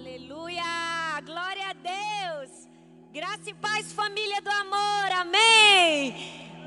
Aleluia! Glória a Deus! Graça e paz, família do amor, amém!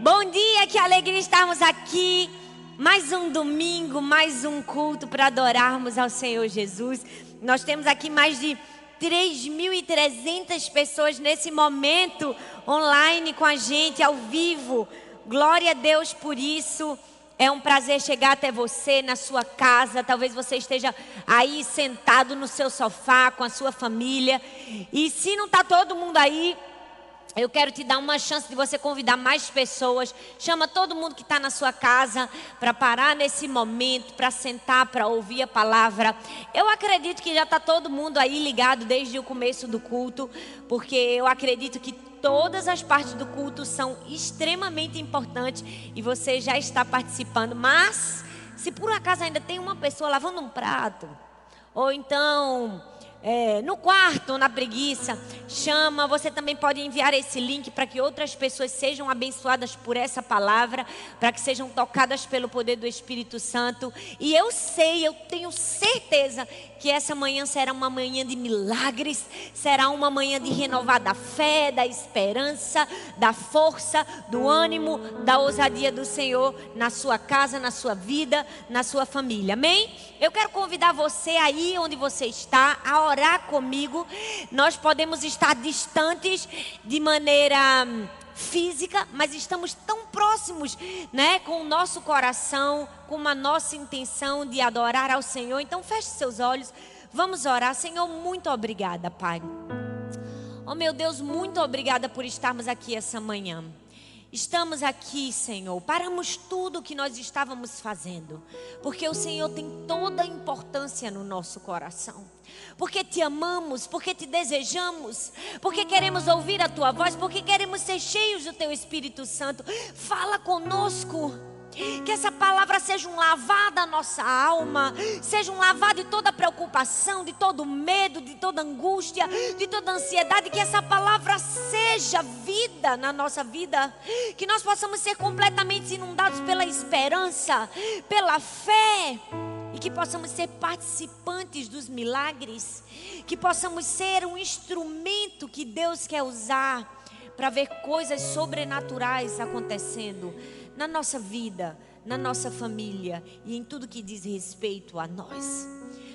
Bom dia, que alegria estarmos aqui. Mais um domingo, mais um culto para adorarmos ao Senhor Jesus. Nós temos aqui mais de 3.300 pessoas nesse momento online com a gente, ao vivo. Glória a Deus por isso. É um prazer chegar até você na sua casa. Talvez você esteja aí sentado no seu sofá com a sua família. E se não está todo mundo aí, eu quero te dar uma chance de você convidar mais pessoas. Chama todo mundo que está na sua casa para parar nesse momento, para sentar, para ouvir a palavra. Eu acredito que já está todo mundo aí ligado desde o começo do culto, porque eu acredito que todas as partes do culto são extremamente importantes e você já está participando. Mas, se por acaso ainda tem uma pessoa lavando um prato, ou então é, no quarto, na preguiça, chama. Você também pode enviar esse link para que outras pessoas sejam abençoadas por essa palavra, para que sejam tocadas pelo poder do Espírito Santo. E eu sei, eu tenho certeza que essa manhã será uma manhã de milagres, será uma manhã de renovada fé, da esperança, da força, do ânimo, da ousadia do Senhor na sua casa, na sua vida, na sua família. Amém? Eu quero convidar você aí onde você está a orar comigo. Nós podemos estar distantes de maneira hum, física, mas estamos tão próximos, né, com o nosso coração, com a nossa intenção de adorar ao Senhor. Então feche seus olhos. Vamos orar. Senhor, muito obrigada, Pai. Oh, meu Deus, muito obrigada por estarmos aqui essa manhã. Estamos aqui, Senhor, paramos tudo o que nós estávamos fazendo, porque o Senhor tem toda a importância no nosso coração. Porque te amamos, porque te desejamos, porque queremos ouvir a tua voz, porque queremos ser cheios do teu Espírito Santo. Fala conosco. Que essa palavra seja um lavado da nossa alma, seja um lavado de toda preocupação, de todo medo, de toda angústia, de toda ansiedade. Que essa palavra seja vida na nossa vida. Que nós possamos ser completamente inundados pela esperança, pela fé. E que possamos ser participantes dos milagres. Que possamos ser um instrumento que Deus quer usar para ver coisas sobrenaturais acontecendo na nossa vida, na nossa família e em tudo que diz respeito a nós.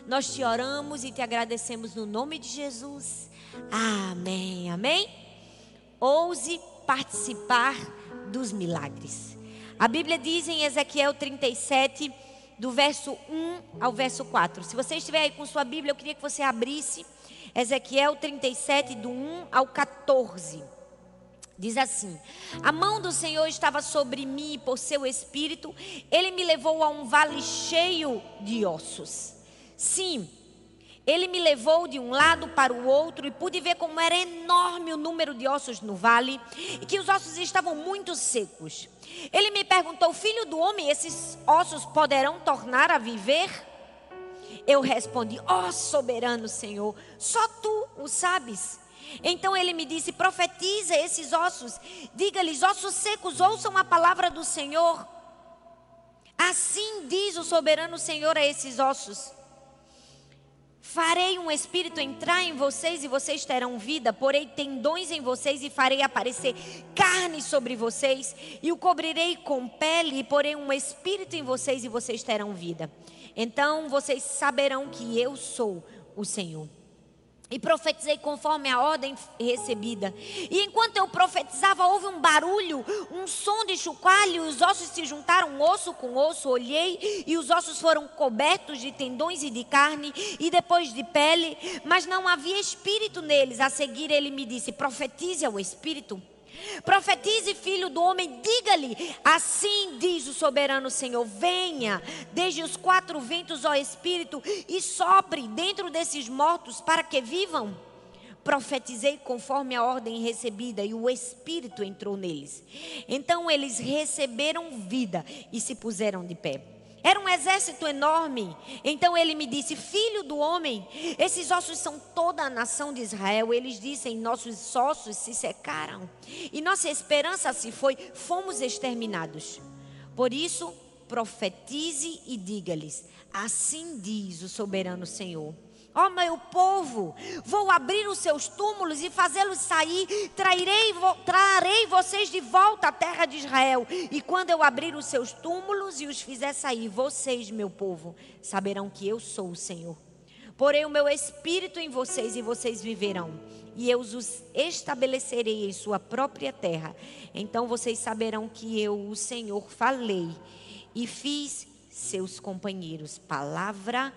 Nós te oramos e te agradecemos no nome de Jesus. Amém. Amém. Ouse participar dos milagres. A Bíblia diz em Ezequiel 37, do verso 1 ao verso 4. Se você estiver aí com sua Bíblia, eu queria que você abrisse Ezequiel 37, do 1 ao 14. Diz assim: A mão do Senhor estava sobre mim por seu espírito, ele me levou a um vale cheio de ossos. Sim, ele me levou de um lado para o outro e pude ver como era enorme o número de ossos no vale e que os ossos estavam muito secos. Ele me perguntou: Filho do homem, esses ossos poderão tornar a viver? Eu respondi: Ó oh, soberano Senhor, só tu o sabes. Então ele me disse: profetiza esses ossos, diga-lhes, ossos secos, ouçam a palavra do Senhor. Assim diz o soberano Senhor a esses ossos: Farei um espírito entrar em vocês e vocês terão vida, porei tendões em vocês e farei aparecer carne sobre vocês, e o cobrirei com pele, e porei um espírito em vocês e vocês terão vida. Então vocês saberão que eu sou o Senhor. E profetizei conforme a ordem recebida. E enquanto eu profetizava, houve um barulho, um som de chocalho, os ossos se juntaram osso com osso. Olhei e os ossos foram cobertos de tendões e de carne e depois de pele, mas não havia espírito neles. A seguir ele me disse: profetize ao espírito. Profetize, filho do homem, diga-lhe: Assim diz o soberano Senhor: Venha desde os quatro ventos, ó Espírito, e sopre dentro desses mortos para que vivam. Profetizei conforme a ordem recebida e o Espírito entrou neles. Então eles receberam vida e se puseram de pé. Era um exército enorme. Então ele me disse: Filho do homem, esses ossos são toda a nação de Israel. Eles dizem: Nossos ossos se secaram e nossa esperança se foi, fomos exterminados. Por isso, profetize e diga-lhes: Assim diz o soberano Senhor ó meu povo, vou abrir os seus túmulos e fazê-los sair, trairei, trarei vocês de volta à terra de Israel. E quando eu abrir os seus túmulos e os fizer sair, vocês, meu povo, saberão que eu sou o Senhor. Porei o meu espírito em vocês e vocês viverão. E eu os estabelecerei em sua própria terra. Então vocês saberão que eu, o Senhor, falei e fiz seus companheiros. Palavra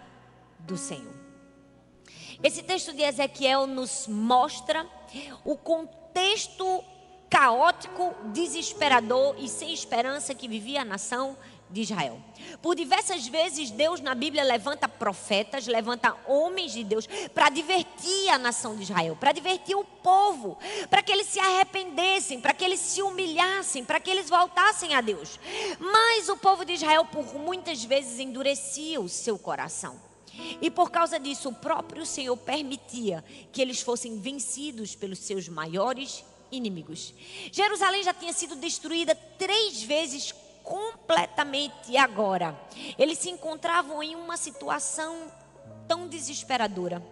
do Senhor. Esse texto de Ezequiel nos mostra o contexto caótico, desesperador e sem esperança que vivia a nação de Israel. Por diversas vezes, Deus na Bíblia levanta profetas, levanta homens de Deus para advertir a nação de Israel, para advertir o povo, para que eles se arrependessem, para que eles se humilhassem, para que eles voltassem a Deus. Mas o povo de Israel, por muitas vezes, endurecia o seu coração. E por causa disso, o próprio Senhor permitia que eles fossem vencidos pelos seus maiores inimigos. Jerusalém já tinha sido destruída três vezes completamente agora. Eles se encontravam em uma situação tão desesperadora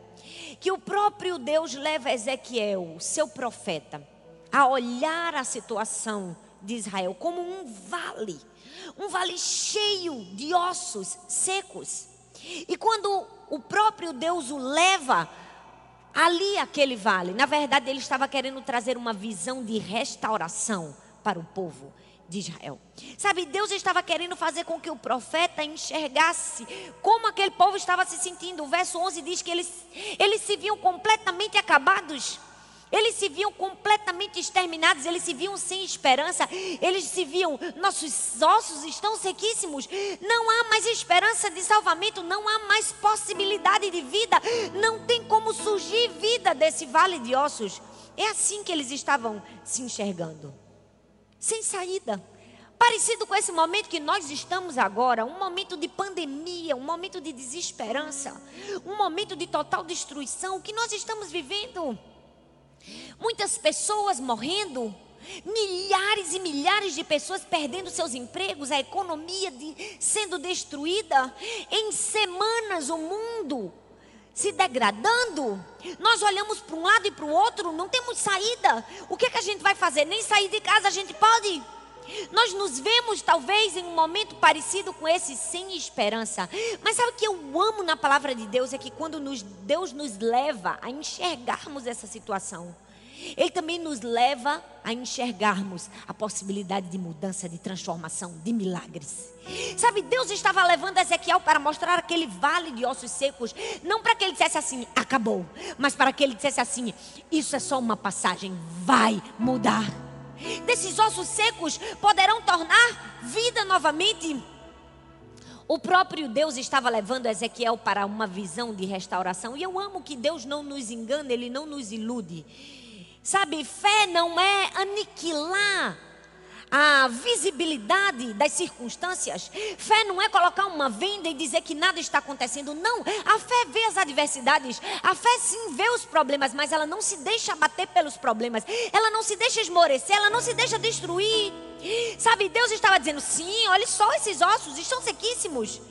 que o próprio Deus leva Ezequiel, seu profeta, a olhar a situação de Israel como um vale, um vale cheio de ossos secos. E quando o próprio Deus o leva ali aquele vale, na verdade ele estava querendo trazer uma visão de restauração para o povo de Israel. Sabe, Deus estava querendo fazer com que o profeta enxergasse como aquele povo estava se sentindo. O verso 11 diz que eles, eles se viam completamente acabados. Eles se viam completamente exterminados, eles se viam sem esperança, eles se viam, nossos ossos estão sequíssimos, não há mais esperança de salvamento, não há mais possibilidade de vida, não tem como surgir vida desse vale de ossos. É assim que eles estavam se enxergando, sem saída. Parecido com esse momento que nós estamos agora, um momento de pandemia, um momento de desesperança, um momento de total destruição, o que nós estamos vivendo. Muitas pessoas morrendo, milhares e milhares de pessoas perdendo seus empregos, a economia de, sendo destruída. Em semanas, o mundo se degradando. Nós olhamos para um lado e para o outro, não temos saída. O que, é que a gente vai fazer? Nem sair de casa a gente pode. Nós nos vemos talvez em um momento parecido com esse sem esperança. Mas sabe o que eu amo na palavra de Deus é que quando nos, Deus nos leva a enxergarmos essa situação, ele também nos leva a enxergarmos a possibilidade de mudança, de transformação, de milagres. Sabe, Deus estava levando Ezequiel para mostrar aquele vale de ossos secos, não para que ele dissesse assim, acabou, mas para que ele dissesse assim: isso é só uma passagem, vai mudar desses ossos secos poderão tornar vida novamente. O próprio Deus estava levando Ezequiel para uma visão de restauração. E eu amo que Deus não nos engana, Ele não nos ilude. Sabe, fé não é aniquilar a visibilidade das circunstâncias. Fé não é colocar uma venda e dizer que nada está acontecendo. Não. A fé vê as adversidades. A fé sim vê os problemas, mas ela não se deixa bater pelos problemas. Ela não se deixa esmorecer, ela não se deixa destruir. Sabe, Deus estava dizendo: sim, olha só esses ossos, estão sequíssimos.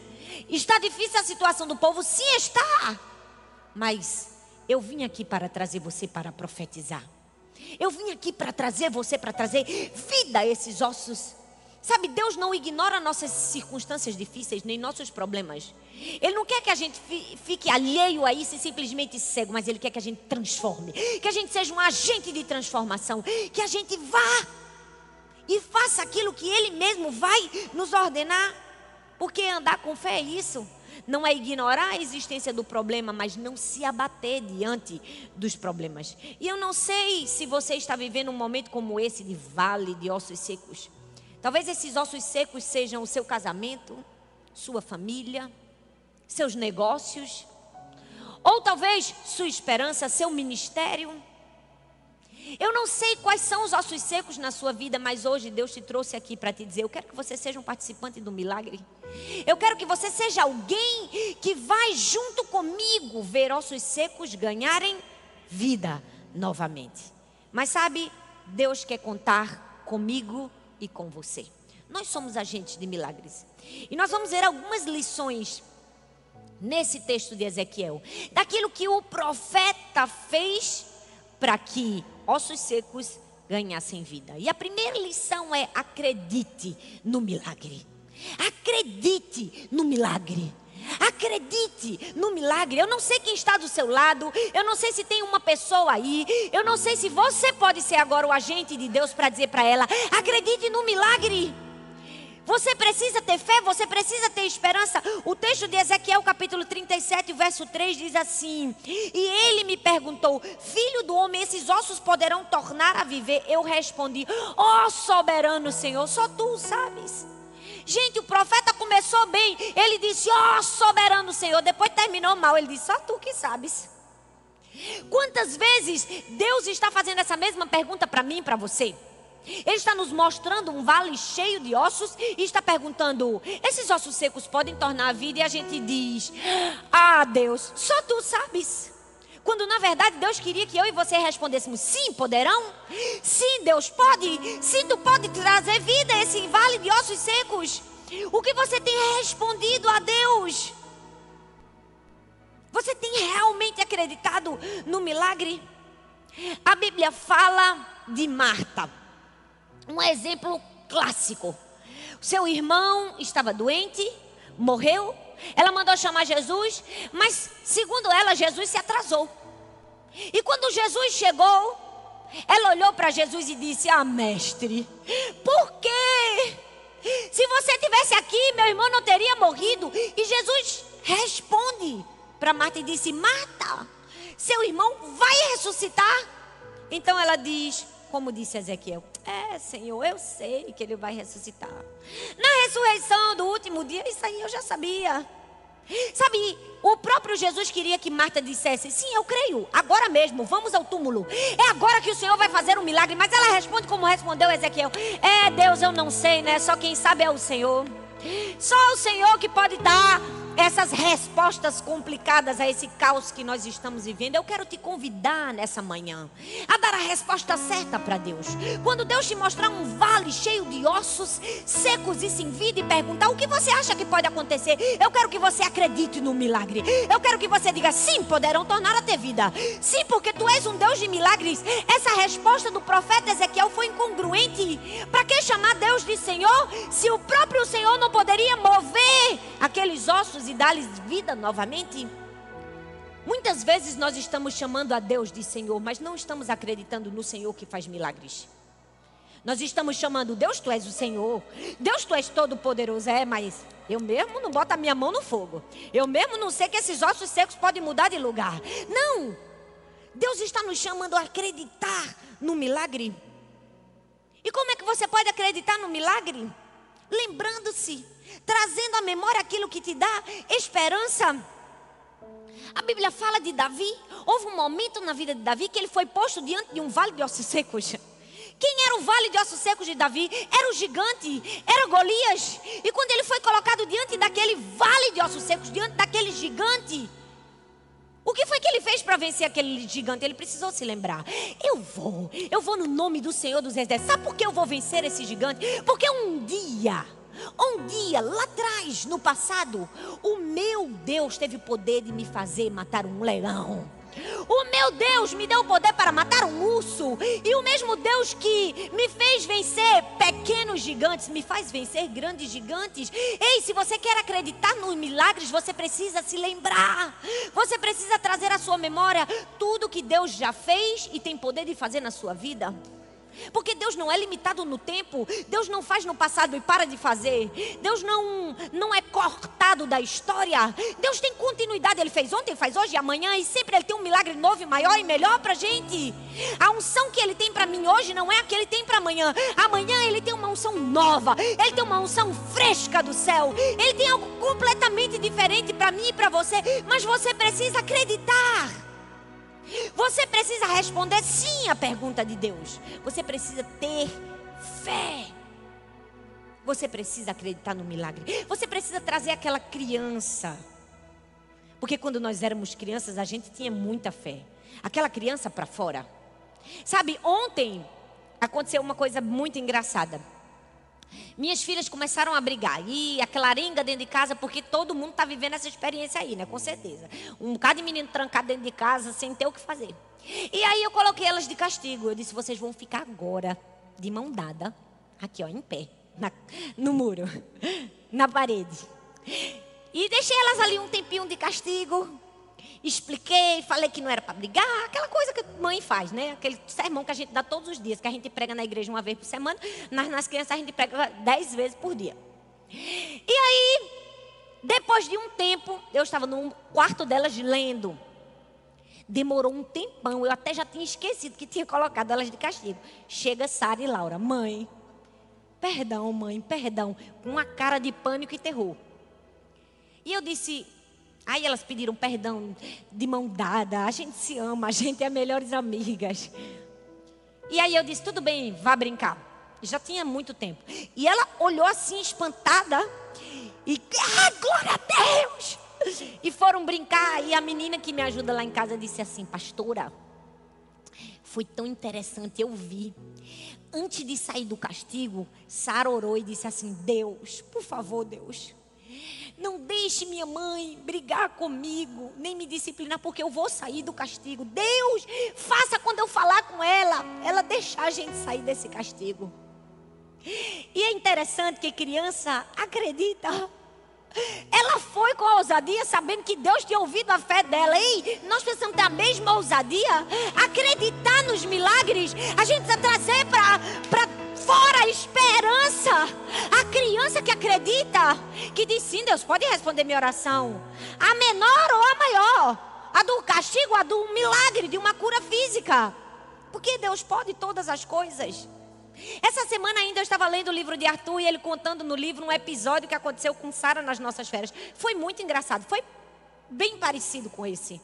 Está difícil a situação do povo? Sim, está. Mas eu vim aqui para trazer você para profetizar. Eu vim aqui para trazer você, para trazer vida a esses ossos. Sabe, Deus não ignora nossas circunstâncias difíceis, nem nossos problemas. Ele não quer que a gente fique alheio a isso e simplesmente cego, mas Ele quer que a gente transforme. Que a gente seja um agente de transformação. Que a gente vá e faça aquilo que Ele mesmo vai nos ordenar. Porque andar com fé é isso não é ignorar a existência do problema, mas não se abater diante dos problemas. E eu não sei se você está vivendo um momento como esse de vale de ossos secos. Talvez esses ossos secos sejam o seu casamento, sua família, seus negócios, ou talvez sua esperança, seu ministério. Eu não sei quais são os ossos secos na sua vida, mas hoje Deus te trouxe aqui para te dizer: eu quero que você seja um participante do milagre. Eu quero que você seja alguém que vai junto comigo ver ossos secos ganharem vida novamente. Mas sabe, Deus quer contar comigo e com você. Nós somos agentes de milagres. E nós vamos ver algumas lições nesse texto de Ezequiel, daquilo que o profeta fez para que ossos secos ganhassem vida. E a primeira lição é: acredite no milagre. Acredite no milagre. Acredite no milagre. Eu não sei quem está do seu lado. Eu não sei se tem uma pessoa aí. Eu não sei se você pode ser agora o agente de Deus para dizer para ela: acredite no milagre. Você precisa ter fé, você precisa ter esperança. O texto de Ezequiel, capítulo 37, verso 3 diz assim: E ele me perguntou: Filho do homem, esses ossos poderão tornar a viver? Eu respondi: Ó oh, soberano Senhor, só tu sabes. Gente, o profeta começou bem. Ele disse: Ó oh, soberano Senhor. Depois terminou mal. Ele disse: Só tu que sabes. Quantas vezes Deus está fazendo essa mesma pergunta para mim para você? Ele está nos mostrando um vale cheio de ossos e está perguntando: esses ossos secos podem tornar a vida? E a gente diz: Ah, Deus, só tu sabes. Quando na verdade Deus queria que eu e você respondêssemos: Sim, poderão? Sim, Deus pode. Sim, tu pode trazer vida a esse vale de ossos secos. O que você tem respondido a Deus? Você tem realmente acreditado no milagre? A Bíblia fala de Marta um exemplo clássico. Seu irmão estava doente, morreu. Ela mandou chamar Jesus, mas segundo ela, Jesus se atrasou. E quando Jesus chegou, ela olhou para Jesus e disse: Ah, mestre, por quê? Se você tivesse aqui, meu irmão não teria morrido. E Jesus responde para Marta e disse: Marta, seu irmão vai ressuscitar. Então ela diz: como disse Ezequiel: É, Senhor, eu sei que ele vai ressuscitar. Na ressurreição do último dia, isso aí eu já sabia. Sabe, o próprio Jesus queria que Marta dissesse: Sim, eu creio, agora mesmo, vamos ao túmulo. É agora que o Senhor vai fazer um milagre. Mas ela responde como respondeu Ezequiel: É, Deus, eu não sei, né? Só quem sabe é o Senhor. Só o Senhor que pode dar essas respostas complicadas a esse caos que nós estamos vivendo, eu quero te convidar nessa manhã a dar a resposta certa para Deus. Quando Deus te mostrar um vale cheio de ossos secos e sem vida e perguntar o que você acha que pode acontecer, eu quero que você acredite no milagre. Eu quero que você diga sim, poderão tornar a ter vida. Sim, porque tu és um Deus de milagres. Essa resposta do profeta Ezequiel foi incongruente. Para que chamar Deus de Senhor se o próprio Senhor não poderia mover aqueles ossos e dar-lhes vida novamente? Muitas vezes nós estamos chamando a Deus de Senhor, mas não estamos acreditando no Senhor que faz milagres. Nós estamos chamando Deus, tu és o Senhor. Deus, tu és todo poderoso. É, mas eu mesmo não boto a minha mão no fogo. Eu mesmo não sei que esses ossos secos podem mudar de lugar. Não. Deus está nos chamando a acreditar no milagre. E como é que você pode acreditar no milagre? Lembrando-se trazendo à memória aquilo que te dá esperança. A Bíblia fala de Davi. Houve um momento na vida de Davi que ele foi posto diante de um vale de ossos secos. Quem era o vale de ossos secos de Davi? Era o gigante, era Golias. E quando ele foi colocado diante daquele vale de ossos secos, diante daquele gigante, o que foi que ele fez para vencer aquele gigante? Ele precisou se lembrar. Eu vou, eu vou no nome do Senhor dos Exércitos. Sabe por que eu vou vencer esse gigante? Porque um dia um dia, lá atrás, no passado, o meu Deus teve poder de me fazer matar um leão. O meu Deus me deu o poder para matar um urso. E o mesmo Deus que me fez vencer pequenos gigantes, me faz vencer grandes gigantes. Ei, se você quer acreditar nos milagres, você precisa se lembrar. Você precisa trazer à sua memória tudo que Deus já fez e tem poder de fazer na sua vida. Porque Deus não é limitado no tempo. Deus não faz no passado e para de fazer. Deus não, não é cortado da história. Deus tem continuidade. Ele fez ontem, faz hoje, amanhã. E sempre Ele tem um milagre novo, maior e melhor para gente. A unção que Ele tem para mim hoje não é a que Ele tem para amanhã. Amanhã Ele tem uma unção nova. Ele tem uma unção fresca do céu. Ele tem algo completamente diferente para mim e para você. Mas você precisa acreditar. Você precisa responder sim à pergunta de Deus. Você precisa ter fé. Você precisa acreditar no milagre. Você precisa trazer aquela criança. Porque quando nós éramos crianças, a gente tinha muita fé. Aquela criança para fora. Sabe, ontem aconteceu uma coisa muito engraçada. Minhas filhas começaram a brigar. E aquela arenga dentro de casa, porque todo mundo está vivendo essa experiência aí, né? Com certeza. Um bocado de menino trancado dentro de casa, sem ter o que fazer. E aí eu coloquei elas de castigo. Eu disse: vocês vão ficar agora de mão dada, aqui ó, em pé, na, no muro, na parede. E deixei elas ali um tempinho de castigo. Expliquei, falei que não era para brigar, aquela coisa que mãe faz, né? Aquele sermão que a gente dá todos os dias, que a gente prega na igreja uma vez por semana, nas, nas crianças a gente prega dez vezes por dia. E aí, depois de um tempo, eu estava no quarto delas lendo. Demorou um tempão, eu até já tinha esquecido que tinha colocado elas de castigo. Chega Sara e Laura, mãe, perdão, mãe, perdão, com uma cara de pânico e terror. E eu disse, Aí elas pediram perdão de mão dada. A gente se ama, a gente é melhores amigas. E aí eu disse: tudo bem, vá brincar. Já tinha muito tempo. E ela olhou assim, espantada. E, ah, glória a Deus! E foram brincar. E a menina que me ajuda lá em casa disse assim: Pastora, foi tão interessante, eu vi. Antes de sair do castigo, Sara orou e disse assim: Deus, por favor, Deus, não deixe minha mãe brigar comigo, nem me disciplinar, porque eu vou sair do castigo. Deus, faça quando eu falar com ela, ela deixar a gente sair desse castigo. E é interessante que criança acredita. Ela foi com ousadia, sabendo que Deus tinha ouvido a fé dela. Ei, nós precisamos ter a mesma ousadia, acreditar nos milagres. A gente precisa trazer para fora a esperança. A criança que acredita, que diz sim, Deus pode responder minha oração. A menor ou a maior. A do castigo, a do milagre, de uma cura física. Porque Deus pode todas as coisas. Essa semana ainda eu estava lendo o livro de Arthur e ele contando no livro um episódio que aconteceu com Sara nas nossas férias. Foi muito engraçado, foi bem parecido com esse.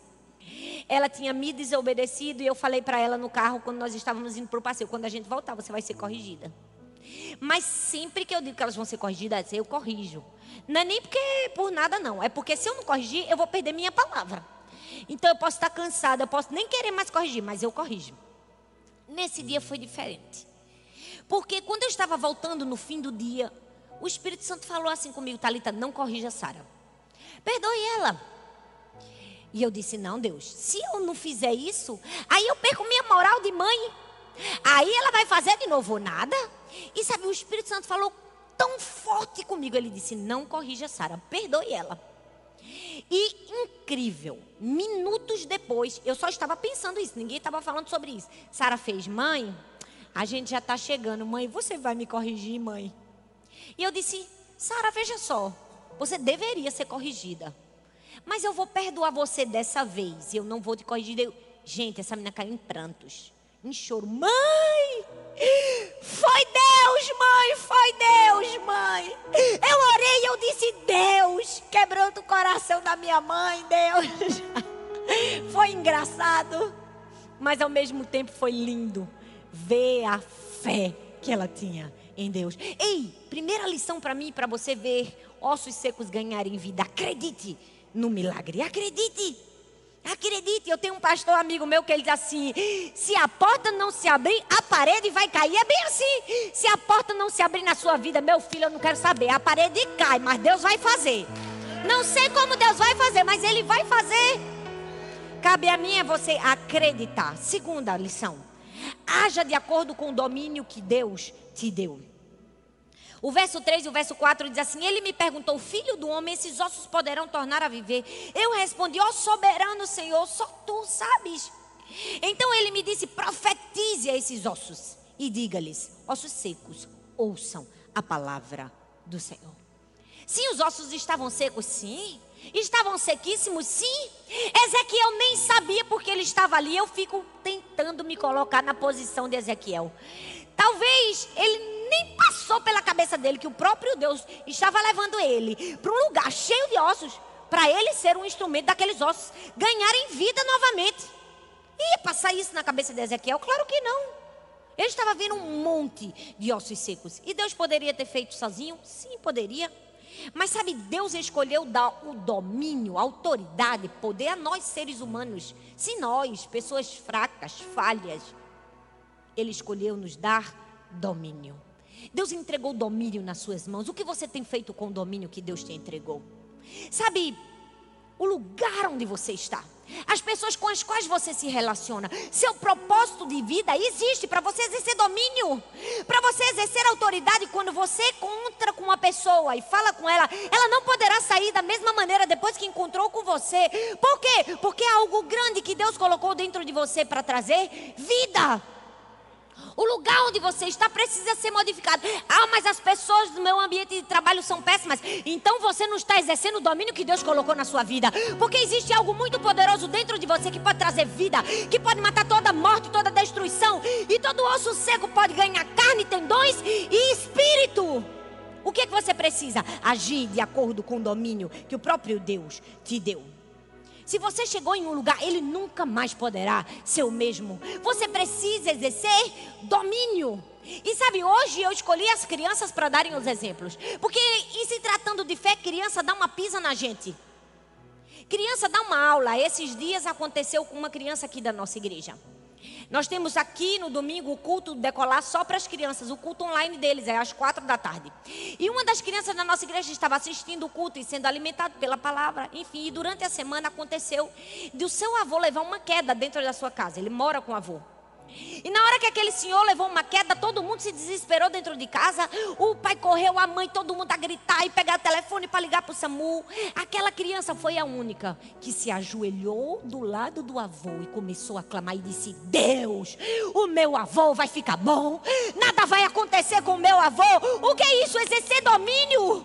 Ela tinha me desobedecido e eu falei para ela no carro quando nós estávamos indo para o passeio: quando a gente voltar, você vai ser corrigida. Mas sempre que eu digo que elas vão ser corrigidas, eu corrijo. Não é nem porque por nada, não. É porque se eu não corrigir, eu vou perder minha palavra. Então eu posso estar cansada, eu posso nem querer mais corrigir, mas eu corrijo. Nesse dia foi diferente. Porque quando eu estava voltando no fim do dia, o Espírito Santo falou assim comigo: Talita, não corrija Sara. Perdoe ela. E eu disse: Não, Deus, se eu não fizer isso, aí eu perco minha moral de mãe. Aí ela vai fazer de novo nada. E sabe, o Espírito Santo falou tão forte comigo. Ele disse: Não corrija Sara, perdoe ela. E incrível, minutos depois, eu só estava pensando isso, ninguém estava falando sobre isso. Sara fez, mãe, a gente já está chegando, mãe, você vai me corrigir, mãe? E eu disse: Sara, veja só, você deveria ser corrigida. Mas eu vou perdoar você dessa vez. Eu não vou te corrigir. Eu... Gente, essa menina caiu em prantos, em choro. Mãe! Foi Deus, mãe! Foi Deus, mãe! Eu orei e eu disse: Deus, quebrando o coração da minha mãe, Deus. Foi engraçado, mas ao mesmo tempo foi lindo ver a fé que ela tinha em Deus. Ei, primeira lição para mim, para você ver ossos secos ganharem vida. Acredite, no milagre. Acredite. Acredite, eu tenho um pastor amigo meu que ele diz assim: se a porta não se abrir, a parede vai cair. É bem assim. Se a porta não se abrir na sua vida, meu filho, eu não quero saber. A parede cai, mas Deus vai fazer. Não sei como Deus vai fazer, mas Ele vai fazer. Cabe a mim é você acreditar. Segunda lição: haja de acordo com o domínio que Deus te deu. O verso 3 e o verso 4 diz assim: Ele me perguntou, filho do homem, esses ossos poderão tornar a viver? Eu respondi, ó oh, soberano Senhor, só tu sabes. Então ele me disse: profetize a esses ossos e diga-lhes: ossos secos, ouçam a palavra do Senhor. Sim, os ossos estavam secos, sim. Estavam sequíssimos, sim. Ezequiel nem sabia porque ele estava ali. Eu fico tentando me colocar na posição de Ezequiel. Talvez ele nem passou pela cabeça dele que o próprio Deus estava levando ele para um lugar cheio de ossos, para ele ser um instrumento daqueles ossos ganharem vida novamente. Ia passar isso na cabeça de Ezequiel? Claro que não. Ele estava vendo um monte de ossos secos. E Deus poderia ter feito sozinho? Sim, poderia. Mas sabe, Deus escolheu dar o domínio, autoridade, poder a nós seres humanos. Se nós, pessoas fracas, falhas, Ele escolheu nos dar domínio. Deus entregou domínio nas suas mãos. O que você tem feito com o domínio que Deus te entregou? Sabe, o lugar onde você está, as pessoas com as quais você se relaciona, seu propósito de vida existe para você exercer domínio, para você exercer autoridade. Quando você encontra com uma pessoa e fala com ela, ela não poderá sair da mesma maneira depois que encontrou com você. Por quê? Porque é algo grande que Deus colocou dentro de você para trazer vida. O lugar onde você está precisa ser modificado. Ah, mas as pessoas do meu ambiente de trabalho são péssimas. Então você não está exercendo o domínio que Deus colocou na sua vida. Porque existe algo muito poderoso dentro de você que pode trazer vida, que pode matar toda morte, toda destruição. E todo osso seco pode ganhar carne, tendões e espírito. O que, é que você precisa? Agir de acordo com o domínio que o próprio Deus te deu. Se você chegou em um lugar, ele nunca mais poderá ser o mesmo. Você precisa exercer domínio. E sabe, hoje eu escolhi as crianças para darem os exemplos. Porque em se tratando de fé, criança dá uma pisa na gente. Criança dá uma aula. Esses dias aconteceu com uma criança aqui da nossa igreja. Nós temos aqui no domingo o culto decolar só para as crianças, o culto online deles é às quatro da tarde. E uma das crianças da nossa igreja estava assistindo o culto e sendo alimentado pela palavra, enfim, e durante a semana aconteceu de o seu avô levar uma queda dentro da sua casa. Ele mora com o avô. E na hora que aquele senhor levou uma queda, todo mundo se desesperou dentro de casa. O pai correu, a mãe, todo mundo a gritar e pegar o telefone para ligar para o SAMU. Aquela criança foi a única que se ajoelhou do lado do avô e começou a clamar e disse: Deus, o meu avô vai ficar bom, nada vai acontecer com o meu avô. O que é isso? Exercer domínio.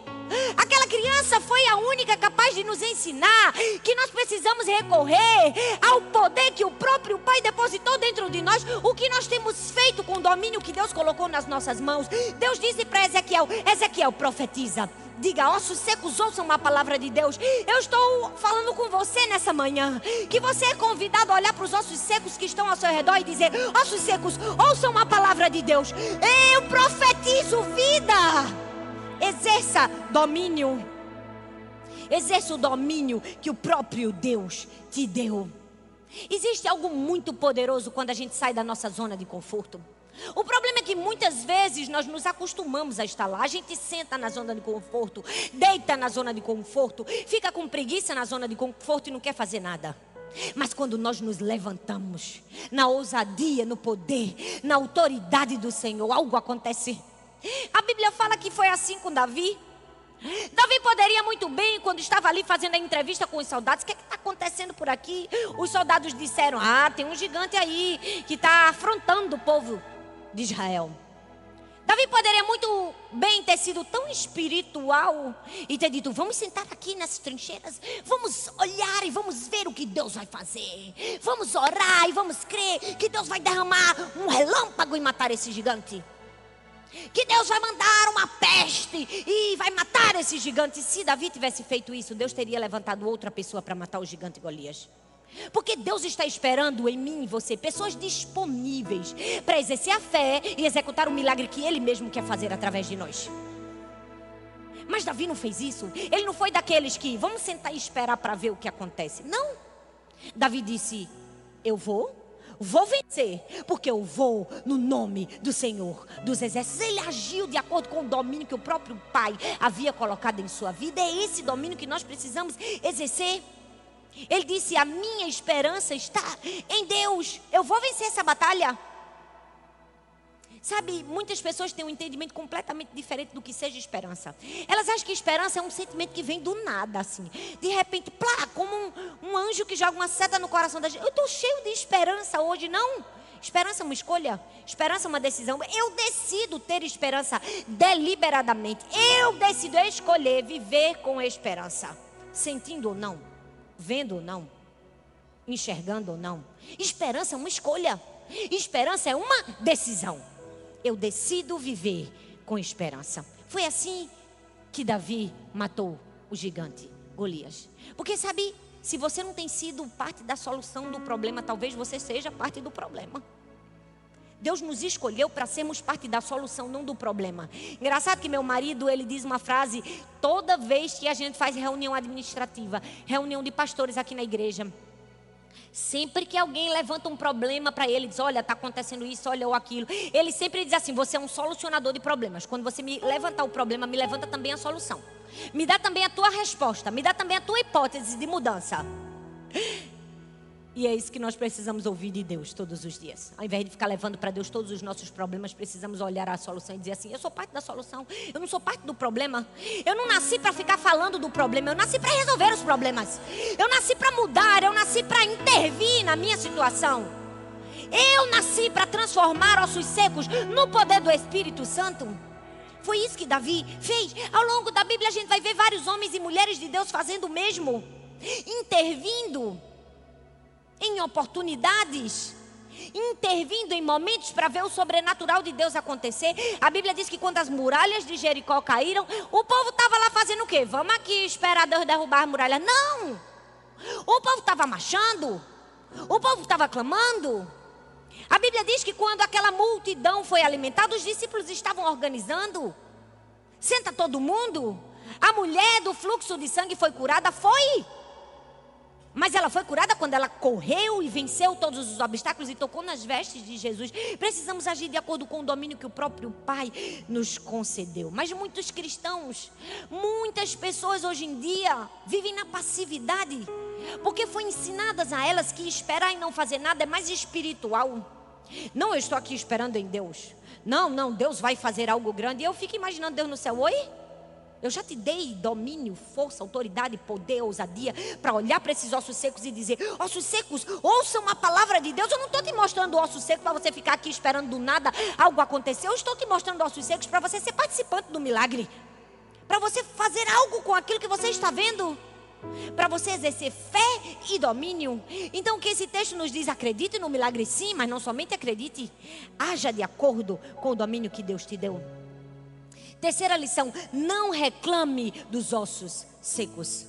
Aquela criança foi a única capaz de nos ensinar que nós precisamos recorrer ao poder que o próprio Pai depositou dentro de nós, o que nós temos feito com o domínio que Deus colocou nas nossas mãos. Deus disse para Ezequiel: Ezequiel, profetiza. Diga, ossos secos, ouçam uma palavra de Deus. Eu estou falando com você nessa manhã. Que você é convidado a olhar para os ossos secos que estão ao seu redor e dizer: Ossos secos, ouçam uma palavra de Deus. Eu profetizo vida. Exerça domínio. Exerça o domínio que o próprio Deus te deu. Existe algo muito poderoso quando a gente sai da nossa zona de conforto. O problema é que muitas vezes nós nos acostumamos a estar lá. A gente senta na zona de conforto, deita na zona de conforto, fica com preguiça na zona de conforto e não quer fazer nada. Mas quando nós nos levantamos na ousadia, no poder, na autoridade do Senhor, algo acontece. A Bíblia fala que foi assim com Davi. Davi poderia muito bem, quando estava ali fazendo a entrevista com os soldados, o que é está acontecendo por aqui? Os soldados disseram: Ah, tem um gigante aí que está afrontando o povo de Israel. Davi poderia muito bem ter sido tão espiritual e ter dito: Vamos sentar aqui nessas trincheiras, vamos olhar e vamos ver o que Deus vai fazer. Vamos orar e vamos crer que Deus vai derramar um relâmpago e matar esse gigante que Deus vai mandar uma peste e vai matar esse gigante. Se Davi tivesse feito isso, Deus teria levantado outra pessoa para matar o gigante Golias. Porque Deus está esperando em mim e você pessoas disponíveis para exercer a fé e executar o milagre que Ele mesmo quer fazer através de nós. Mas Davi não fez isso. Ele não foi daqueles que vamos sentar e esperar para ver o que acontece. Não. Davi disse: Eu vou vou vencer, porque eu vou no nome do Senhor dos Exércitos. Ele agiu de acordo com o domínio que o próprio Pai havia colocado em sua vida. É esse domínio que nós precisamos exercer. Ele disse: A minha esperança está em Deus. Eu vou vencer essa batalha. Sabe, muitas pessoas têm um entendimento completamente diferente do que seja esperança. Elas acham que esperança é um sentimento que vem do nada, assim. De repente, plá, como um, um anjo que joga uma seta no coração da gente. Eu estou cheio de esperança hoje, não. Esperança é uma escolha, esperança é uma decisão. Eu decido ter esperança deliberadamente. Eu decido escolher viver com esperança, sentindo ou não, vendo ou não, enxergando ou não. Esperança é uma escolha, esperança é uma decisão eu decido viver com esperança. Foi assim que Davi matou o gigante Golias. Porque sabe, se você não tem sido parte da solução do problema, talvez você seja parte do problema. Deus nos escolheu para sermos parte da solução, não do problema. Engraçado que meu marido, ele diz uma frase toda vez que a gente faz reunião administrativa, reunião de pastores aqui na igreja. Sempre que alguém levanta um problema para ele, diz: Olha, está acontecendo isso, olha ou aquilo. Ele sempre diz assim: Você é um solucionador de problemas. Quando você me levantar o problema, me levanta também a solução. Me dá também a tua resposta. Me dá também a tua hipótese de mudança. E é isso que nós precisamos ouvir de Deus todos os dias. Ao invés de ficar levando para Deus todos os nossos problemas, precisamos olhar a solução e dizer assim: eu sou parte da solução, eu não sou parte do problema. Eu não nasci para ficar falando do problema, eu nasci para resolver os problemas. Eu nasci para mudar, eu nasci para intervir na minha situação. Eu nasci para transformar ossos secos no poder do Espírito Santo. Foi isso que Davi fez. Ao longo da Bíblia, a gente vai ver vários homens e mulheres de Deus fazendo o mesmo, intervindo em oportunidades, intervindo em momentos para ver o sobrenatural de Deus acontecer. A Bíblia diz que quando as muralhas de Jericó caíram, o povo estava lá fazendo o quê? Vamos aqui esperar Deus derrubar as muralhas. Não! O povo estava marchando, o povo estava clamando. A Bíblia diz que quando aquela multidão foi alimentada, os discípulos estavam organizando. Senta todo mundo. A mulher do fluxo de sangue foi curada, foi. Mas ela foi curada quando ela correu e venceu todos os obstáculos e tocou nas vestes de Jesus. Precisamos agir de acordo com o domínio que o próprio Pai nos concedeu. Mas muitos cristãos, muitas pessoas hoje em dia vivem na passividade, porque foi ensinadas a elas que esperar e não fazer nada é mais espiritual. Não, eu estou aqui esperando em Deus. Não, não, Deus vai fazer algo grande. E eu fico imaginando Deus no céu. Oi? Eu já te dei domínio, força, autoridade, poder, ousadia para olhar para esses ossos secos e dizer: ossos secos, ouçam a palavra de Deus. Eu não estou te mostrando ossos secos para você ficar aqui esperando do nada algo acontecer. Eu estou te mostrando ossos secos para você ser participante do milagre, para você fazer algo com aquilo que você está vendo, para você exercer fé e domínio. Então, o que esse texto nos diz? Acredite no milagre, sim, mas não somente acredite, haja de acordo com o domínio que Deus te deu. Terceira lição: não reclame dos ossos secos.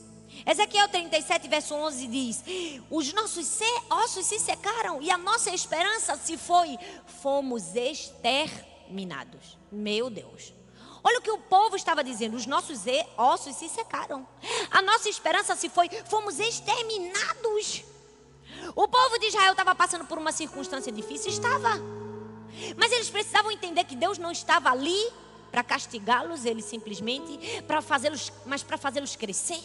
Ezequiel 37, verso 11 diz: Os nossos ossos se secaram e a nossa esperança se foi, fomos exterminados. Meu Deus. Olha o que o povo estava dizendo: os nossos ossos se secaram, a nossa esperança se foi, fomos exterminados. O povo de Israel estava passando por uma circunstância difícil, estava, mas eles precisavam entender que Deus não estava ali para castigá-los, ele simplesmente para fazê-los, mas para fazê-los crescer,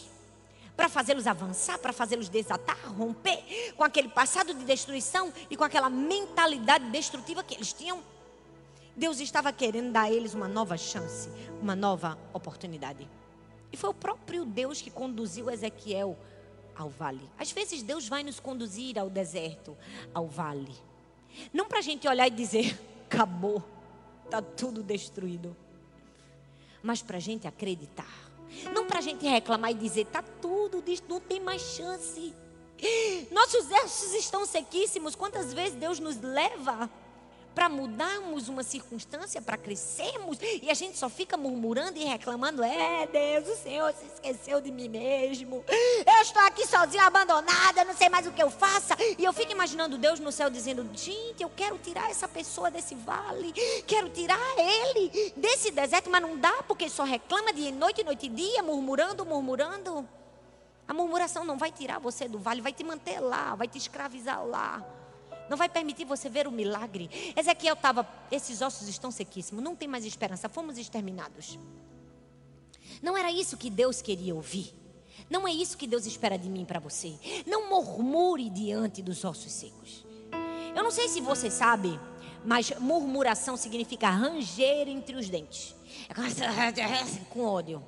para fazê-los avançar, para fazê-los desatar, romper com aquele passado de destruição e com aquela mentalidade destrutiva que eles tinham. Deus estava querendo dar a eles uma nova chance, uma nova oportunidade. E foi o próprio Deus que conduziu Ezequiel ao vale. Às vezes Deus vai nos conduzir ao deserto, ao vale. Não para a gente olhar e dizer, acabou, está tudo destruído mas para a gente acreditar. Não para a gente reclamar e dizer, está tudo, não tem mais chance. Nossos versos estão sequíssimos. Quantas vezes Deus nos leva para mudarmos uma circunstância, para crescermos, e a gente só fica murmurando e reclamando: é, Deus, o Senhor se esqueceu de mim mesmo. Eu estou aqui sozinha, abandonada, não sei mais o que eu faça. E eu fico imaginando Deus no céu dizendo: gente, eu quero tirar essa pessoa desse vale, quero tirar ele desse deserto, mas não dá, porque só reclama de noite, noite e dia, murmurando, murmurando. A murmuração não vai tirar você do vale, vai te manter lá, vai te escravizar lá. Não vai permitir você ver o milagre. Ezequiel estava, esses ossos estão sequíssimos, não tem mais esperança, fomos exterminados. Não era isso que Deus queria ouvir. Não é isso que Deus espera de mim para você. Não murmure diante dos ossos secos. Eu não sei se você sabe, mas murmuração significa ranger entre os dentes. É com ódio,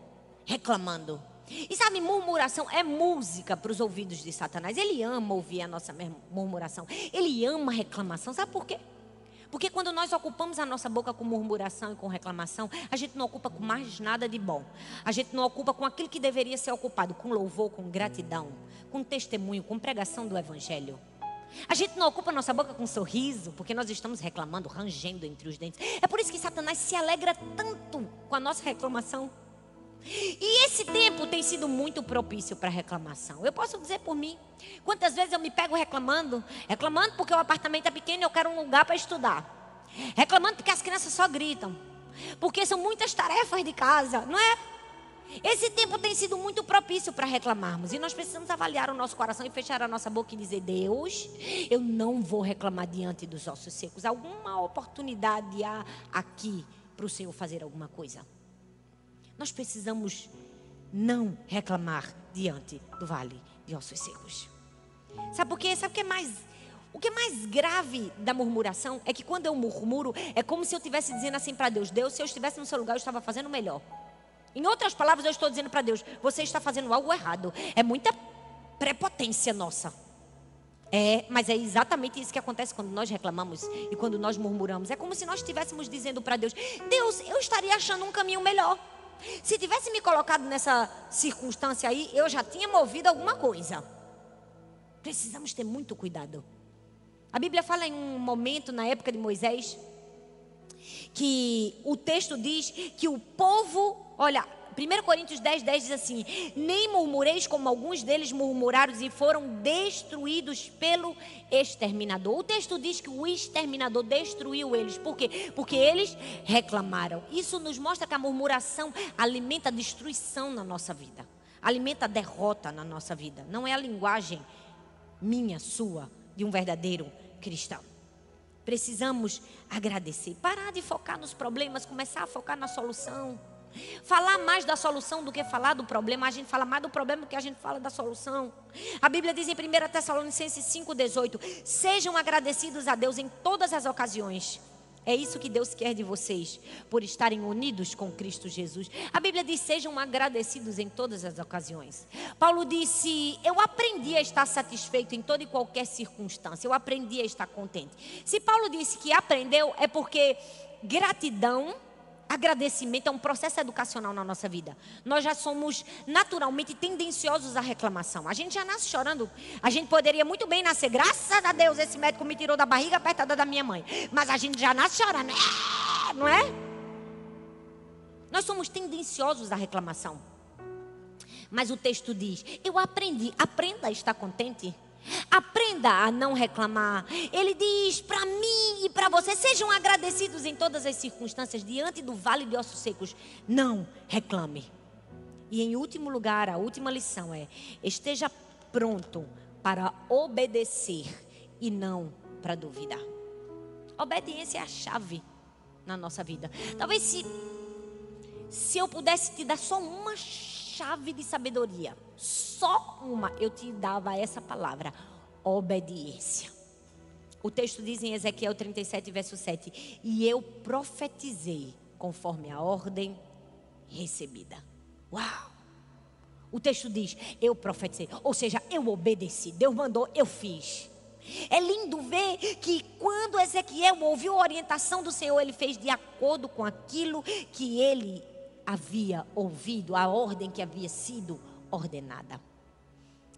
reclamando. E sabe, murmuração é música para os ouvidos de Satanás. Ele ama ouvir a nossa murmuração. Ele ama reclamação. Sabe por quê? Porque quando nós ocupamos a nossa boca com murmuração e com reclamação, a gente não ocupa com mais nada de bom. A gente não ocupa com aquilo que deveria ser ocupado, com louvor, com gratidão, com testemunho, com pregação do evangelho. A gente não ocupa nossa boca com sorriso, porque nós estamos reclamando, rangendo entre os dentes. É por isso que Satanás se alegra tanto com a nossa reclamação. E esse tempo tem sido muito propício para reclamação. Eu posso dizer por mim. Quantas vezes eu me pego reclamando? Reclamando porque o apartamento é pequeno e eu quero um lugar para estudar. Reclamando porque as crianças só gritam. Porque são muitas tarefas de casa, não é? Esse tempo tem sido muito propício para reclamarmos. E nós precisamos avaliar o nosso coração e fechar a nossa boca e dizer: Deus, eu não vou reclamar diante dos ossos secos. Alguma oportunidade há aqui para o Senhor fazer alguma coisa. Nós precisamos não reclamar diante do vale de ossos secos. Sabe por quê? Sabe o que é mais o que é mais grave da murmuração é que quando eu murmuro, é como se eu estivesse dizendo assim para Deus: Deus, se eu estivesse no seu lugar, eu estava fazendo melhor. Em outras palavras, eu estou dizendo para Deus: você está fazendo algo errado. É muita prepotência nossa. É, mas é exatamente isso que acontece quando nós reclamamos e quando nós murmuramos. É como se nós estivéssemos dizendo para Deus: Deus, eu estaria achando um caminho melhor. Se tivesse me colocado nessa circunstância aí, eu já tinha movido alguma coisa. Precisamos ter muito cuidado. A Bíblia fala em um momento na época de Moisés que o texto diz que o povo, olha, 1 Coríntios 10, 10 diz assim: Nem murmureis como alguns deles murmuraram e foram destruídos pelo exterminador. O texto diz que o exterminador destruiu eles. Por quê? Porque eles reclamaram. Isso nos mostra que a murmuração alimenta a destruição na nossa vida, alimenta a derrota na nossa vida. Não é a linguagem minha, sua, de um verdadeiro cristão. Precisamos agradecer, parar de focar nos problemas, começar a focar na solução. Falar mais da solução do que falar do problema. A gente fala mais do problema do que a gente fala da solução. A Bíblia diz em 1 Tessalonicenses 5,18: Sejam agradecidos a Deus em todas as ocasiões é isso que Deus quer de vocês, por estarem unidos com Cristo Jesus. A Bíblia diz: sejam agradecidos em todas as ocasiões. Paulo disse: Eu aprendi a estar satisfeito em toda e qualquer circunstância, eu aprendi a estar contente. Se Paulo disse que aprendeu, é porque gratidão Agradecimento é um processo educacional na nossa vida. Nós já somos naturalmente tendenciosos à reclamação. A gente já nasce chorando. A gente poderia muito bem nascer, graças a Deus, esse médico me tirou da barriga apertada da minha mãe. Mas a gente já nasce chorando, é, não é? Nós somos tendenciosos à reclamação. Mas o texto diz: Eu aprendi, aprenda a estar contente. Aprenda a não reclamar. Ele diz para mim e para você: sejam agradecidos em todas as circunstâncias, diante do vale de ossos secos. Não reclame. E em último lugar, a última lição é: esteja pronto para obedecer e não para duvidar. Obediência é a chave na nossa vida. Talvez se, se eu pudesse te dar só uma chave chave de sabedoria. Só uma eu te dava essa palavra: obediência. O texto diz em Ezequiel 37, verso 7: E eu profetizei conforme a ordem recebida. Uau! O texto diz: Eu profetizei, ou seja, eu obedeci. Deus mandou, eu fiz. É lindo ver que quando Ezequiel ouviu a orientação do Senhor, ele fez de acordo com aquilo que ele havia ouvido, a ordem que havia sido ordenada.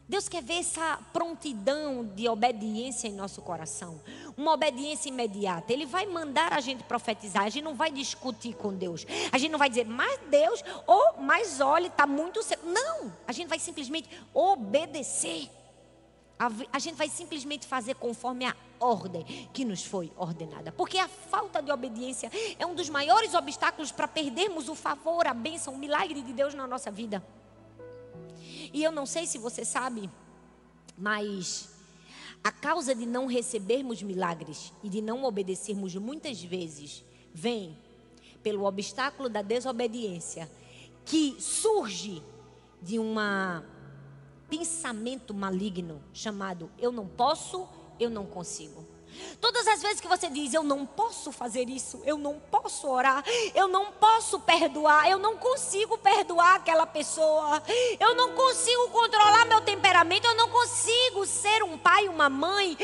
Deus quer ver essa prontidão de obediência em nosso coração, uma obediência imediata. Ele vai mandar a gente profetizar, a gente não vai discutir com Deus, a gente não vai dizer, mas Deus, ou mas olhe, está muito cedo. Não, a gente vai simplesmente obedecer. A, a gente vai simplesmente fazer conforme a ordem que nos foi ordenada. Porque a falta de obediência é um dos maiores obstáculos para perdermos o favor, a bênção, o milagre de Deus na nossa vida. E eu não sei se você sabe, mas a causa de não recebermos milagres e de não obedecermos muitas vezes vem pelo obstáculo da desobediência que surge de uma pensamento maligno chamado eu não posso, eu não consigo. Todas as vezes que você diz eu não posso fazer isso, eu não posso orar, eu não posso perdoar, eu não consigo perdoar aquela pessoa, eu não consigo controlar meu temperamento, eu não consigo ser um pai, uma mãe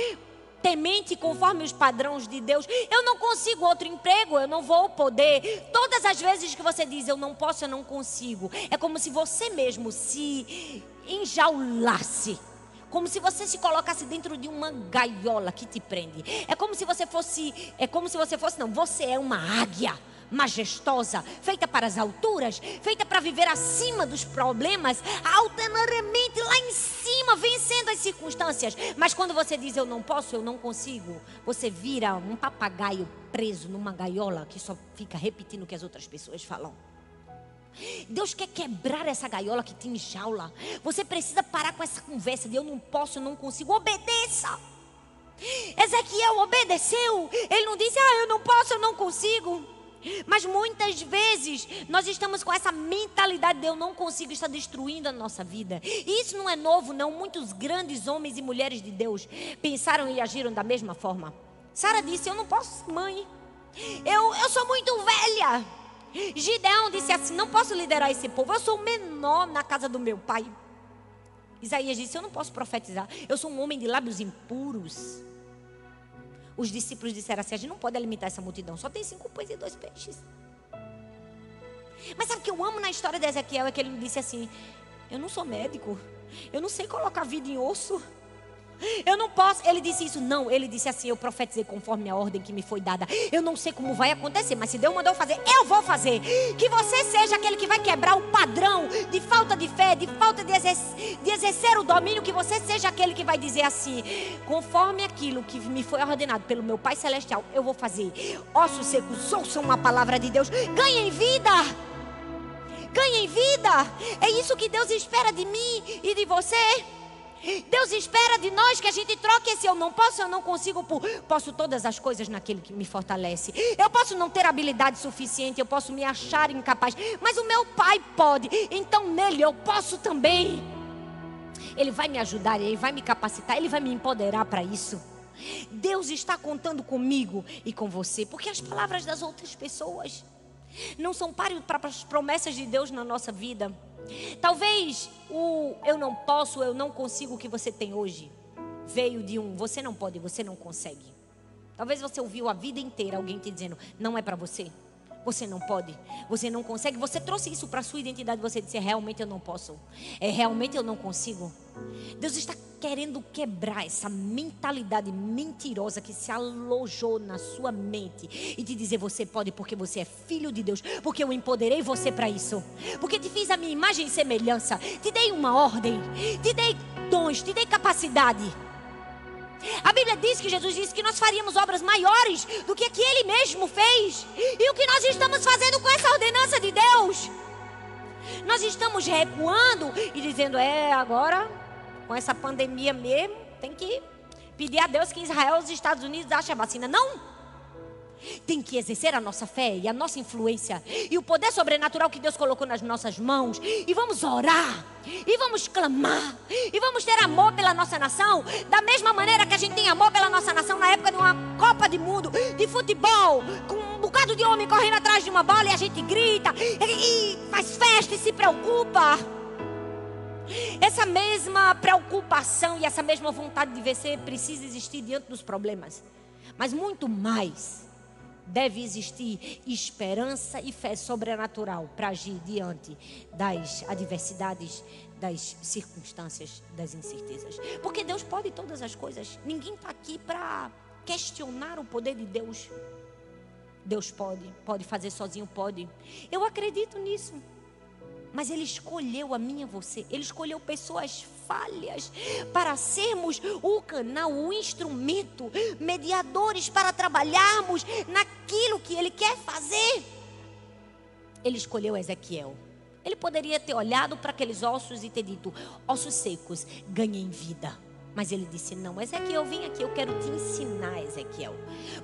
temente conforme os padrões de Deus. Eu não consigo outro emprego, eu não vou poder. Todas as vezes que você diz eu não posso, eu não consigo, é como se você mesmo se enjaulasse. Como se você se colocasse dentro de uma gaiola que te prende. É como se você fosse, é como se você fosse, não, você é uma águia majestosa, feita para as alturas, feita para viver acima dos problemas, altanariamente lá em cima, vencendo as circunstâncias. Mas quando você diz eu não posso, eu não consigo, você vira um papagaio preso numa gaiola que só fica repetindo o que as outras pessoas falam. Deus quer quebrar essa gaiola que tem jaula. Você precisa parar com essa conversa de eu não posso, eu não consigo. Obedeça. Ezequiel obedeceu. Ele não disse, ah, eu não posso, eu não consigo. Mas muitas vezes nós estamos com essa mentalidade de eu não consigo estar destruindo a nossa vida. E isso não é novo, não. Muitos grandes homens e mulheres de Deus pensaram e agiram da mesma forma. Sara disse: Eu não posso, mãe. Eu, eu sou muito velha. Gideão disse assim: Não posso liderar esse povo. Eu sou o menor na casa do meu pai. Isaías disse: Eu não posso profetizar. Eu sou um homem de lábios impuros. Os discípulos disseram assim: A gente não pode alimentar essa multidão. Só tem cinco pães e dois peixes. Mas sabe o que eu amo na história de Ezequiel? É que ele disse assim: Eu não sou médico. Eu não sei colocar vida em osso. Eu não posso. Ele disse isso. Não, ele disse assim: Eu profetizei conforme a ordem que me foi dada. Eu não sei como vai acontecer, mas se Deus mandou fazer, eu vou fazer. Que você seja aquele que vai quebrar o padrão de falta de fé, de falta de, exercer, de exercer o domínio. Que você seja aquele que vai dizer assim: Conforme aquilo que me foi ordenado pelo meu Pai Celestial, eu vou fazer. Ossos secos, ouçam uma palavra de Deus. Ganhem vida. Ganhem vida. É isso que Deus espera de mim e de você. Deus espera de nós que a gente troque esse eu não posso, eu não consigo, por posso todas as coisas naquele que me fortalece. Eu posso não ter habilidade suficiente, eu posso me achar incapaz, mas o meu pai pode, então nele eu posso também. Ele vai me ajudar, ele vai me capacitar, ele vai me empoderar para isso. Deus está contando comigo e com você, porque as palavras das outras pessoas não são para as promessas de Deus na nossa vida. Talvez o eu não posso, eu não consigo que você tem hoje veio de um você não pode, você não consegue. Talvez você ouviu a vida inteira alguém te dizendo não é para você. Você não pode, você não consegue. Você trouxe isso para a sua identidade. Você disse: realmente eu não posso, é realmente eu não consigo. Deus está querendo quebrar essa mentalidade mentirosa que se alojou na sua mente e te dizer: você pode porque você é filho de Deus, porque eu empoderei você para isso, porque te fiz a minha imagem e semelhança, te dei uma ordem, te dei dons, te dei capacidade. A Bíblia diz que Jesus disse que nós faríamos obras maiores do que que Ele mesmo fez. E o que nós estamos fazendo com essa ordenança de Deus? Nós estamos recuando e dizendo: é, agora, com essa pandemia mesmo, tem que pedir a Deus que Israel e os Estados Unidos achem a vacina. Não! Tem que exercer a nossa fé e a nossa influência e o poder sobrenatural que Deus colocou nas nossas mãos. E vamos orar, e vamos clamar, e vamos ter amor pela nossa nação, da mesma maneira que a gente tem amor pela nossa nação na época de uma Copa de Mundo de futebol, com um bocado de homem correndo atrás de uma bola e a gente grita, e, e faz festa e se preocupa. Essa mesma preocupação e essa mesma vontade de vencer precisa existir diante dos problemas, mas muito mais deve existir esperança e fé sobrenatural para agir diante das adversidades, das circunstâncias, das incertezas. Porque Deus pode todas as coisas. Ninguém está aqui para questionar o poder de Deus. Deus pode, pode fazer sozinho, pode. Eu acredito nisso. Mas Ele escolheu a mim e a você. Ele escolheu pessoas falhas para sermos o canal, o instrumento, mediadores para trabalharmos naquilo que Ele quer fazer. Ele escolheu Ezequiel. Ele poderia ter olhado para aqueles ossos e ter dito: ossos secos, ganhem vida. Mas ele disse: Não, Ezequiel, eu vim aqui, eu quero te ensinar, Ezequiel.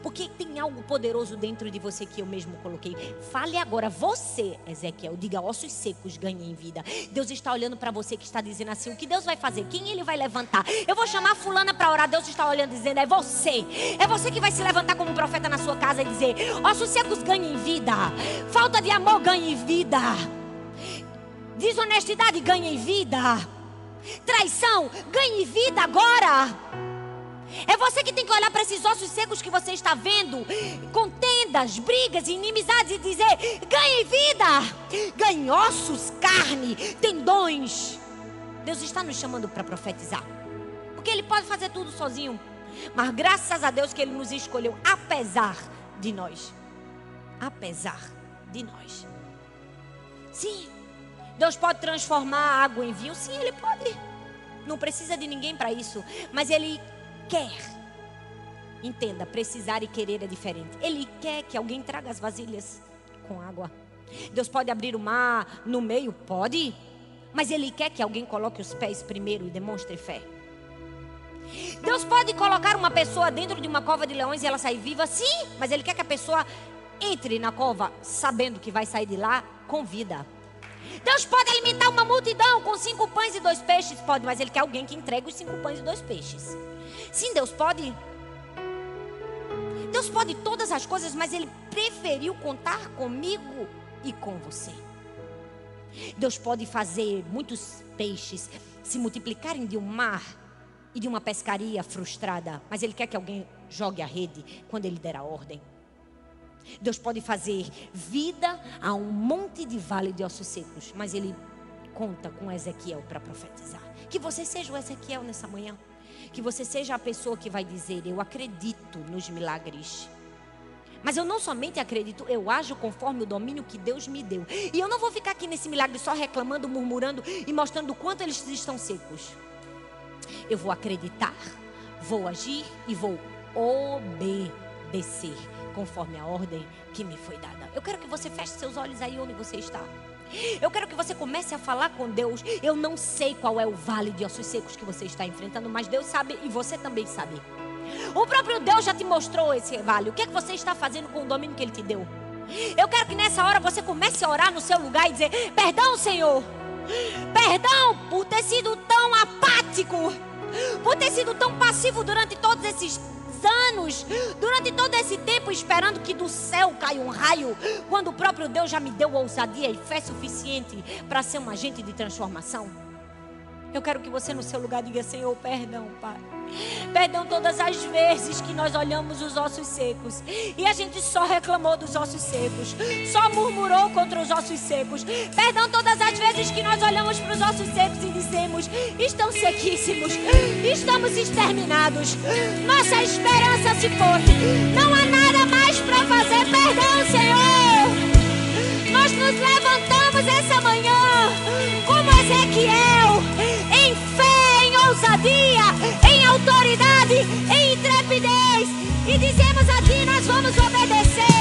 Porque tem algo poderoso dentro de você que eu mesmo coloquei. Fale agora, você, Ezequiel, diga: ossos secos ganhem vida. Deus está olhando para você que está dizendo assim: o que Deus vai fazer? Quem ele vai levantar? Eu vou chamar Fulana para orar. Deus está olhando dizendo: é você. É você que vai se levantar como profeta na sua casa e dizer: ossos secos ganhem vida. Falta de amor ganhe vida. Desonestidade ganhe vida. Traição, ganhe vida agora. É você que tem que olhar para esses ossos secos que você está vendo, contendas, brigas, inimizades e dizer: ganhe vida, ganhe ossos, carne, tendões. Deus está nos chamando para profetizar, porque Ele pode fazer tudo sozinho, mas graças a Deus que Ele nos escolheu, apesar de nós. Apesar de nós. Sim, Deus pode transformar água em vinho? Sim, Ele pode. Não precisa de ninguém para isso. Mas Ele quer. Entenda, precisar e querer é diferente. Ele quer que alguém traga as vasilhas com água. Deus pode abrir o mar no meio? Pode. Mas Ele quer que alguém coloque os pés primeiro e demonstre fé. Deus pode colocar uma pessoa dentro de uma cova de leões e ela sair viva? Sim, mas Ele quer que a pessoa entre na cova sabendo que vai sair de lá com vida. Deus pode alimentar uma multidão com cinco pães e dois peixes? Pode, mas Ele quer alguém que entregue os cinco pães e dois peixes. Sim, Deus pode. Deus pode todas as coisas, mas Ele preferiu contar comigo e com você. Deus pode fazer muitos peixes se multiplicarem de um mar e de uma pescaria frustrada, mas Ele quer que alguém jogue a rede quando Ele der a ordem. Deus pode fazer vida a um monte de vale de ossos secos, mas Ele conta com Ezequiel para profetizar. Que você seja o Ezequiel nessa manhã. Que você seja a pessoa que vai dizer: Eu acredito nos milagres. Mas eu não somente acredito, eu ajo conforme o domínio que Deus me deu. E eu não vou ficar aqui nesse milagre só reclamando, murmurando e mostrando o quanto eles estão secos. Eu vou acreditar, vou agir e vou obedecer conforme a ordem que me foi dada. Eu quero que você feche seus olhos aí onde você está. Eu quero que você comece a falar com Deus. Eu não sei qual é o vale de ossos secos que você está enfrentando, mas Deus sabe e você também sabe. O próprio Deus já te mostrou esse vale. O que é que você está fazendo com o domínio que Ele te deu? Eu quero que nessa hora você comece a orar no seu lugar e dizer: Perdão, Senhor. Perdão por ter sido tão apático, por ter sido tão passivo durante todos esses anos, durante todo esse tempo, esperando que do céu caia um raio, quando o próprio Deus já me deu ousadia e fé suficiente para ser um agente de transformação. Eu quero que você no seu lugar diga: Senhor, perdão, Pai. Perdão todas as vezes que nós olhamos os ossos secos e a gente só reclamou dos ossos secos, só murmurou contra os ossos secos. Perdão todas as vezes que nós olhamos para os ossos secos e dissemos: estão sequíssimos, estamos exterminados, nossa esperança se foi, não há nada mais para fazer. Perdão, Senhor. Nós nos levantamos essa manhã como Ezequiel, ousadia, em autoridade, em intrepidez. E dizemos a Ti: nós vamos obedecer.